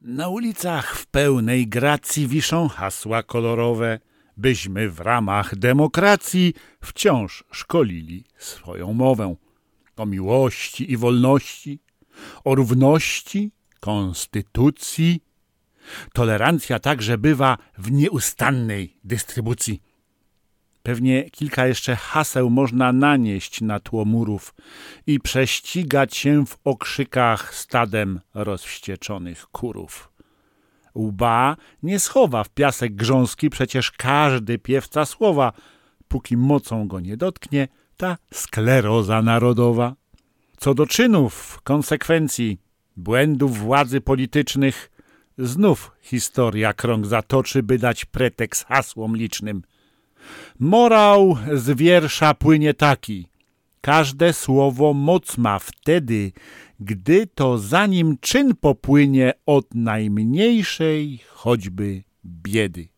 Na ulicach w pełnej gracji wiszą hasła kolorowe, byśmy w ramach demokracji wciąż szkolili swoją mowę o miłości i wolności, o równości, konstytucji. Tolerancja także bywa w nieustannej dystrybucji. Pewnie kilka jeszcze haseł można nanieść na tło murów i prześcigać się w okrzykach stadem rozwścieczonych kurów. Łba nie schowa w piasek grząski przecież każdy piewca słowa, póki mocą go nie dotknie ta skleroza narodowa. Co do czynów, konsekwencji, błędów władzy politycznych, znów historia krąg zatoczy, by dać pretekst hasłom licznym. Morał z wiersza płynie taki. Każde słowo moc ma wtedy, gdy to za nim czyn popłynie od najmniejszej choćby biedy.